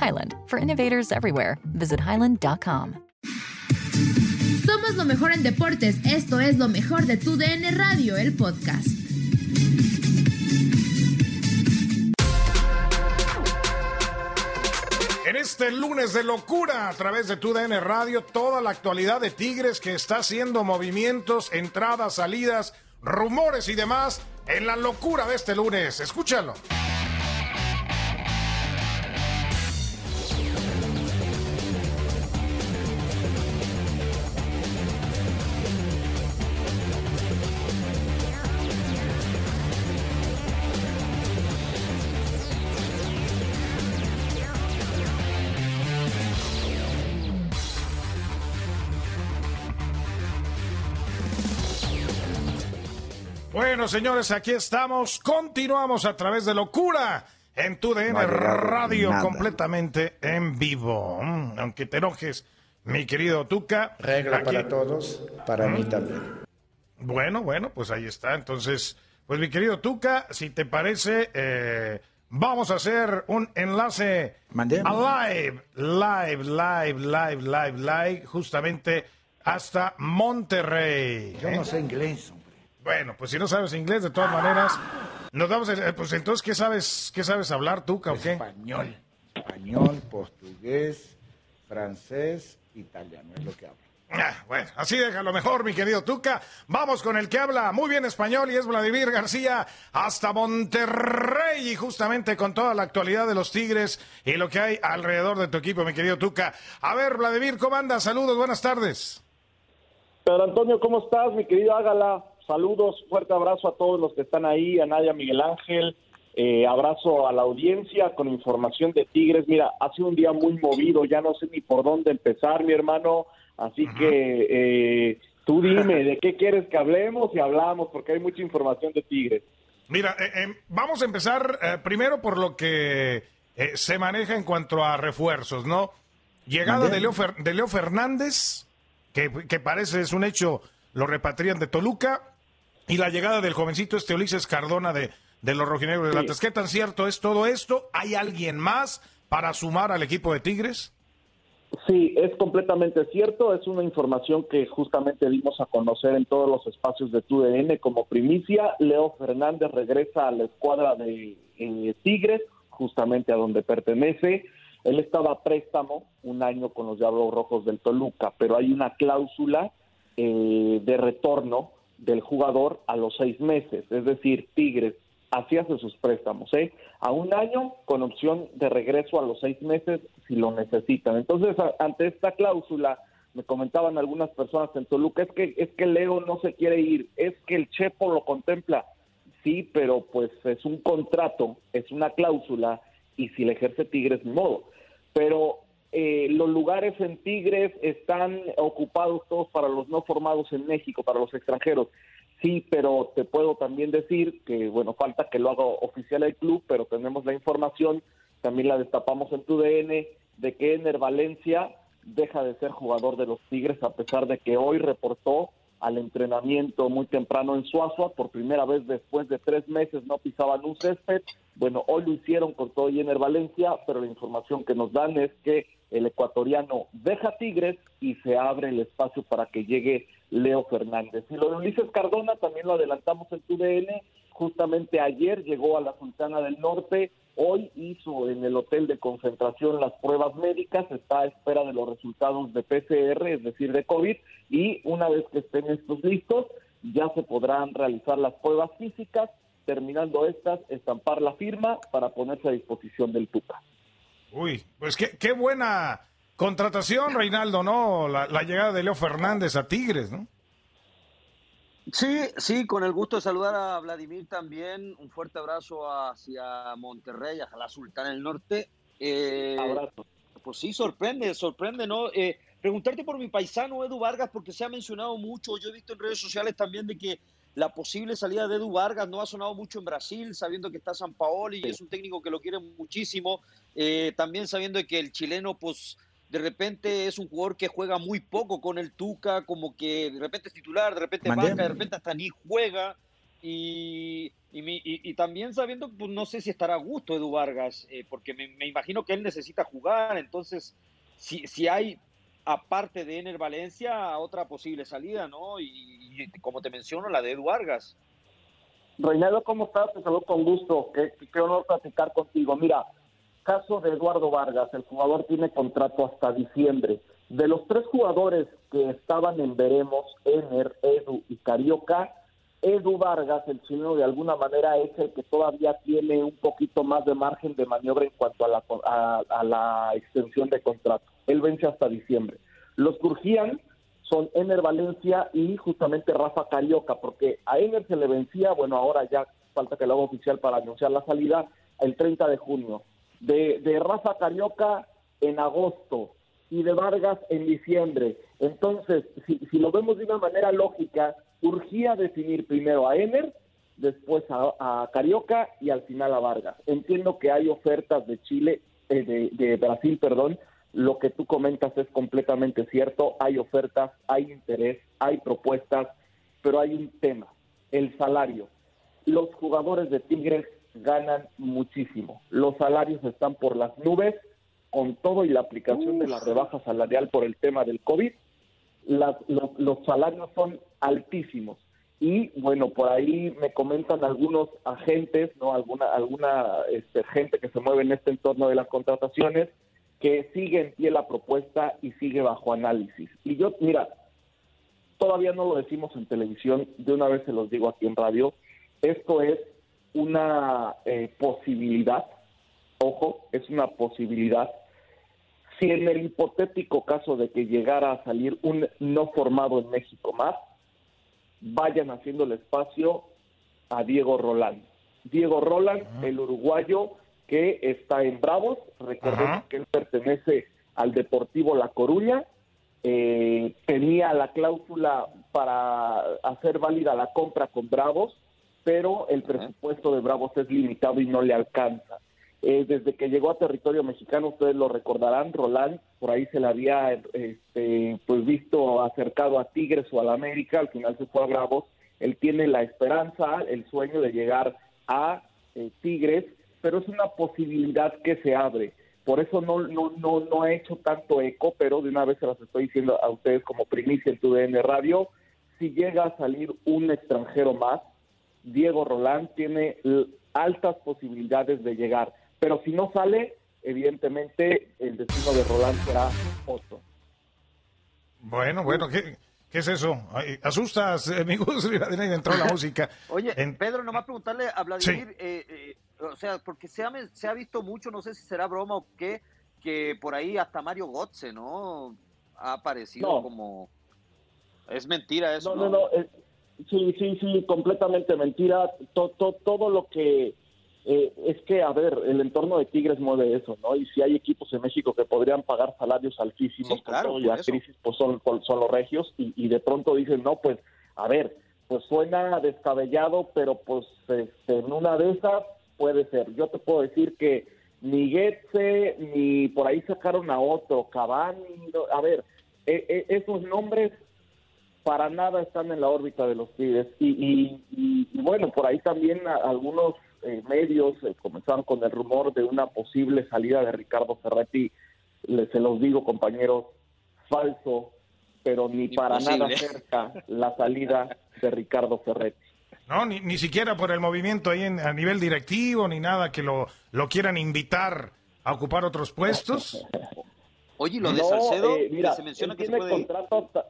Highland, for innovators everywhere. Visit highland.com. Somos lo mejor en deportes. Esto es lo mejor de tu DN Radio, el podcast. En este lunes de locura a través de tu DN Radio, toda la actualidad de Tigres que está haciendo movimientos, entradas, salidas, rumores y demás en la locura de este lunes. Escúchalo. Bueno, señores, aquí estamos. Continuamos a través de locura en tu DN No Radio nada. completamente en vivo. Mm, Aunque te enojes, mi querido Tuca. Regla aquí- para todos, para mí también. Bueno, bueno, pues ahí está. Entonces, pues mi querido Tuca, si te parece, eh, vamos a hacer un enlace a live, live, live, live, live, live, justamente hasta Monterrey. Yo ¿eh? no sé inglés. Bueno, pues si no sabes inglés, de todas maneras, nos vamos. a- pues entonces, ¿qué sabes, qué sabes hablar, Tuca, o qué? Español. Español, portugués, francés, italiano, es lo que hablo. Ah, bueno, así déjalo mejor, mi querido Tuca. Vamos con el que habla muy bien español y es Vladimir García hasta Monterrey y justamente con toda la actualidad de los Tigres y lo que hay alrededor de tu equipo, mi querido Tuca. A ver, Vladimir, ¿cómo andas? Saludos, buenas tardes. Pedro Antonio, ¿cómo estás, mi querido Ágala? Saludos, fuerte abrazo a todos los que están ahí, a Nadia Miguel Ángel, eh, abrazo a la audiencia con información de Tigres. Mira, ha sido un día muy movido, ya no sé ni por dónde empezar, mi hermano, así que eh, tú dime, ¿de qué quieres que hablemos y hablamos? Porque hay mucha información de Tigres. Mira, eh, eh, vamos a empezar eh, primero por lo que se maneja en cuanto a refuerzos, ¿no? Llegada de Leo, Fer- de Leo Fernández, que, que parece es un hecho, lo repatrian de Toluca, y la llegada del jovencito este Ulises Cardona de, de los rojinegros de. Atlas. ¿Qué tan cierto es todo esto? ¿Hay alguien más para sumar al equipo de Tigres? Sí, es completamente cierto. Es una información que justamente dimos a conocer en todos los espacios de TUDN como primicia. Leo Fernández regresa a la escuadra de eh, Tigres, justamente a donde pertenece. Él estaba a préstamo un año con los Diablos Rojos del Toluca, pero hay una cláusula eh, de retorno del jugador a los seis meses. Es decir, Tigres Así hace sus préstamos, ¿eh? A un año con opción de regreso a los seis meses si lo necesitan. Entonces, ante esta cláusula, me comentaban algunas personas en Toluca, es que, es que Leo no se quiere ir, es que el Chepo lo contempla. Sí, pero pues es un contrato, es una cláusula, y si le ejerce Tigres, ni modo. Pero eh, los lugares en Tigres están ocupados todos para los no formados en México, para los extranjeros. Sí, pero te puedo también decir que, bueno, falta que lo haga oficial el club, pero tenemos la información, también la destapamos en tu DN, de que Ener Valencia deja de ser jugador de los Tigres a pesar de que hoy reportó al entrenamiento muy temprano en Suazua, por primera vez después de tres meses no pisaban un césped. Bueno, hoy lo hicieron con todo Ener Valencia, pero la información que nos dan es que el ecuatoriano deja Tigres y se abre el espacio para que llegue Leo Fernández. Y lo de Ulises Cardona también lo adelantamos en tu DN, justamente ayer llegó a la Sultana del Norte, hoy hizo en el hotel de concentración las pruebas médicas, está a espera de los resultados de PCR, es decir, de COVID, y una vez que estén estos listos, ya se podrán realizar las pruebas físicas, terminando estas, estampar la firma para ponerse a disposición del TUCA. Uy, pues qué, qué buena contratación, Reinaldo, ¿no? La, llegada de Leo Fernández a Tigres, ¿no? Sí, sí, con el gusto de saludar a Vladimir también. Un fuerte abrazo hacia Monterrey, a la Sultana del Norte. Eh, abrazo. Pues sí, sorprende, sorprende, ¿no? Eh, preguntarte por mi paisano Edu Vargas, porque se ha mencionado mucho. Yo he visto en redes sociales también de que la posible salida de Edu Vargas no ha sonado mucho en Brasil, sabiendo que está San Paolo y es un técnico que lo quiere muchísimo. Eh, también sabiendo que el chileno, pues de repente es un jugador que juega muy poco con el Tuca, como que de repente es titular, de repente banca, de repente hasta ni juega. Y, y, también sabiendo, pues no sé si estará a gusto Edu Vargas, eh, porque me, me, imagino que él necesita jugar, entonces si, si hay aparte de Ener Valencia, otra posible salida, ¿no? Y, como te menciono, la de Edu Vargas. Reinaldo, ¿cómo estás? Te saludo con gusto. Qué, qué honor platicar contigo. Mira, caso de Eduardo Vargas, el jugador tiene contrato hasta diciembre. De los tres jugadores que estaban en Veremos, Ener, Edu y Carioca, Edu Vargas, el chileno, de alguna manera es el que todavía tiene un poquito más de margen de maniobra en cuanto a la, a la extensión de contrato él vence hasta diciembre. Los que son Ener Valencia y justamente Rafa Carioca, porque a Ener se le vencía, bueno, ahora ya falta que lo haga oficial para anunciar la salida, el 30 de junio. De, de Rafa Carioca en agosto y de Vargas en diciembre. Entonces, si, si lo vemos de una manera lógica, urgía definir primero a Ener, después a, Carioca y al final a Vargas. Entiendo que hay ofertas de Chile, eh, de, de Brasil, perdón, lo que tú comentas es completamente cierto, hay ofertas, hay interés, hay propuestas, pero hay un tema, el salario. Los jugadores de Tigres ganan muchísimo, los salarios están por las nubes, con todo y la aplicación de la rebaja salarial por el tema del COVID, los, salarios son altísimos. Y bueno, por ahí me comentan algunos agentes, no alguna alguna este, gente que se mueve en este entorno de las contrataciones, que sigue en pie la propuesta y sigue bajo análisis. Y yo, mira, todavía no lo decimos en televisión, de una vez se los digo aquí en radio, esto es una eh, posibilidad, ojo, es una posibilidad. Si en el hipotético caso de que llegara a salir un no formado en México más, vayan haciendo el espacio a Diego Roland. Diego Roland, el uruguayo, que está en Bravos. Recordemos que él pertenece al Deportivo La Coruña. Eh, tenía la cláusula para hacer válida la compra con Bravos, pero el presupuesto de Bravos es limitado y no le alcanza. Eh, desde que llegó a territorio mexicano, ustedes lo recordarán, Roland por ahí se le había este, pues visto acercado a Tigres o al América, al final se fue a Bravos. Él tiene la esperanza, el sueño de llegar a eh, Tigres pero es una posibilidad que se abre. Por eso no, no, no, no ha hecho tanto eco, pero de una vez se las estoy diciendo a ustedes como primicia en tu DN Radio. Si llega a salir un extranjero más, Diego Roland tiene altas posibilidades de llegar. Pero si no sale, evidentemente el destino de Roland será otro. Bueno, bueno, qué, ¿Qué es eso? asustas, eh, mi gusto, y entró la música. Oye, Pedro, nomás preguntarle a Vladimir, eh, eh, o sea, porque se ha, se ha visto mucho, no sé si será broma o qué, que por ahí hasta Mario Gotze, ¿no? Ha aparecido como... Es mentira eso. No, no, no. sí, sí, sí, completamente mentira. todo lo que eh, es que, a ver, el entorno de Tigres mueve eso, ¿no? Y si hay equipos en México que podrían pagar salarios altísimos claro, la crisis, pues son, son los regios, y, de pronto dicen, no, pues, a ver, pues suena descabellado, pero pues este, en una de esas puede ser. Yo te puedo decir que ni Getze, ni por ahí sacaron a otro, Cavani, a ver, e, e, esos nombres para nada están en la órbita de los Tigres. Y, y bueno, por ahí también algunos eh, medios eh, comenzaron con el rumor de una posible salida de Ricardo Ferretti. Les, se los digo, compañeros, falso, pero ni para nada cerca la salida de Ricardo Ferretti. No, ni, ni siquiera por el movimiento ahí a nivel directivo, ni nada que lo, lo quieran invitar a ocupar otros puestos. Oye, lo de Salcedo, eh, se menciona que tiene contrato hasta,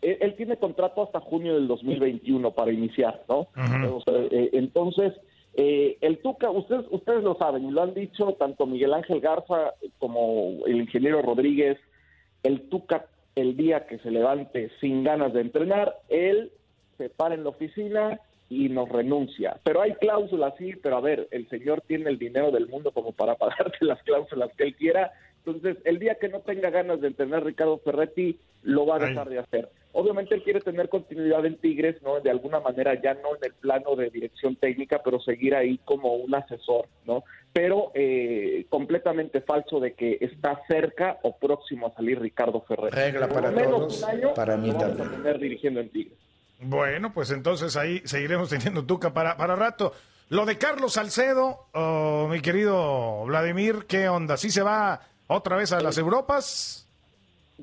él, tiene contrato hasta junio del 2021 para iniciar, ¿no? entonces, eh, el Tuca, ustedes, ustedes lo saben y lo han dicho tanto Miguel Ángel Garza como el ingeniero Rodríguez, el Tuca el día que se levante sin ganas de entrenar, él se para en la oficina y nos renuncia. Pero hay cláusulas, sí, pero a ver, el señor tiene el dinero del mundo como para pagarte las cláusulas que él quiera. Entonces, el día que no tenga ganas de entrenar Ricardo Ferretti, lo va a dejar de hacer. Obviamente él quiere tener continuidad en Tigres, ¿no? De alguna manera ya no en el plano de dirección técnica, pero seguir ahí como un asesor, ¿no? Pero eh, completamente falso de que está cerca o próximo a salir Ricardo Ferrer. Regla para todos, para mí también. tener dirigiendo en Tigres. Bueno, pues entonces ahí seguiremos teniendo Tuca para, para rato. Lo de Carlos Salcedo, oh, mi querido Vladimir, ¿qué onda? ¿Sí se va otra vez a las Europas?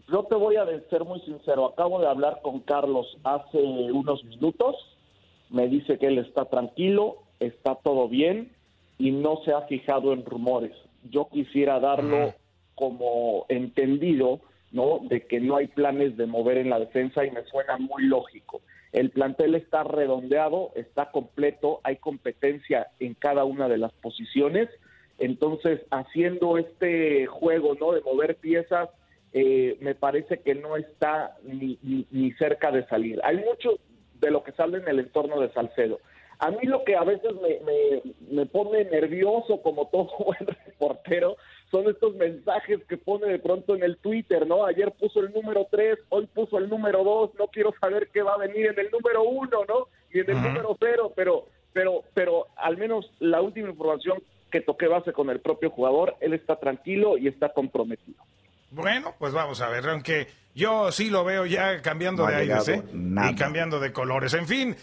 yo te voy a ser muy sincero, acabo de hablar con Carlos hace unos minutos, me dice que él está tranquilo, está todo bien y no se ha fijado en rumores. Yo quisiera darlo como entendido, ¿no? De que no hay planes de mover en la defensa y me suena muy lógico. El plantel está redondeado, está completo, hay competencia en cada una de las posiciones. Entonces, haciendo este juego, ¿no? De mover piezas, eh, me parece que no está ni, ni, cerca de salir. Hay mucho de lo que sale en el entorno de Salcedo. A mí lo que a veces me, me, pone nervioso, como todo buen reportero, son estos mensajes que pone de pronto en el Twitter, ¿no? Ayer puso el número 3, hoy puso el número 2, no quiero saber qué va a venir en el número 1, ¿no? Y en el número 0, pero, pero, pero al menos la última información que toqué base con el propio jugador, él está tranquilo y está comprometido. Bueno, pues vamos a ver, aunque yo sí lo veo ya cambiando de aires, ¿eh? Y cambiando de colores. En fin,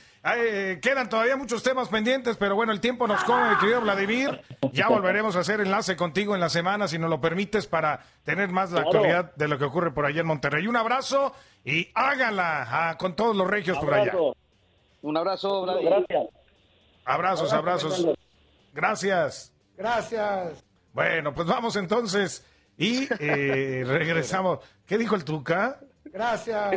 quedan todavía muchos temas pendientes, pero bueno, el tiempo nos come, mi querido Vladimir. Ya volveremos a hacer enlace contigo en la semana, si nos lo permites, para tener más la actualidad de lo que ocurre por allá en Monterrey. Un abrazo y hágala ah, con todos los regios por allá. Un abrazo, Vladimir. Gracias. Abrazos, abrazos. Gracias. Gracias. Bueno, pues vamos entonces y eh, regresamos. ¿Qué dijo el Tuca? Gracias.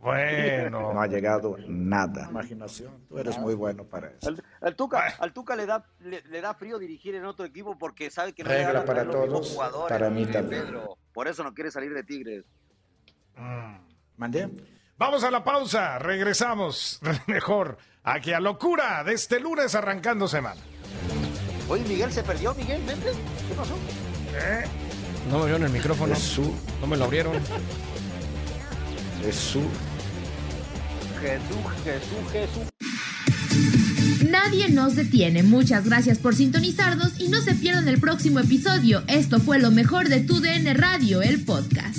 Bueno. No ha llegado nada. Imaginación. Tú eres muy bueno para eso. Al, Tuca, al Tuca le da, le, da frío dirigir en otro equipo porque sabe que no Regla para todos. Para mí también. Por eso no quiere salir de Tigres. Mm. ¿Mandé? Vamos a la pausa. Regresamos mejor aquí a Locura de este lunes arrancando semana. Oye, Miguel se perdió. Miguel, vente. ¿Qué pasó? ¿Eh? No me abrieron el micrófono. Jesús. No me lo abrieron. Jesús. Jesús, Jesús, Jesús. Nadie nos detiene. Muchas gracias por sintonizarnos y no se pierdan el próximo episodio. Esto fue lo mejor de tu DN Radio, el podcast.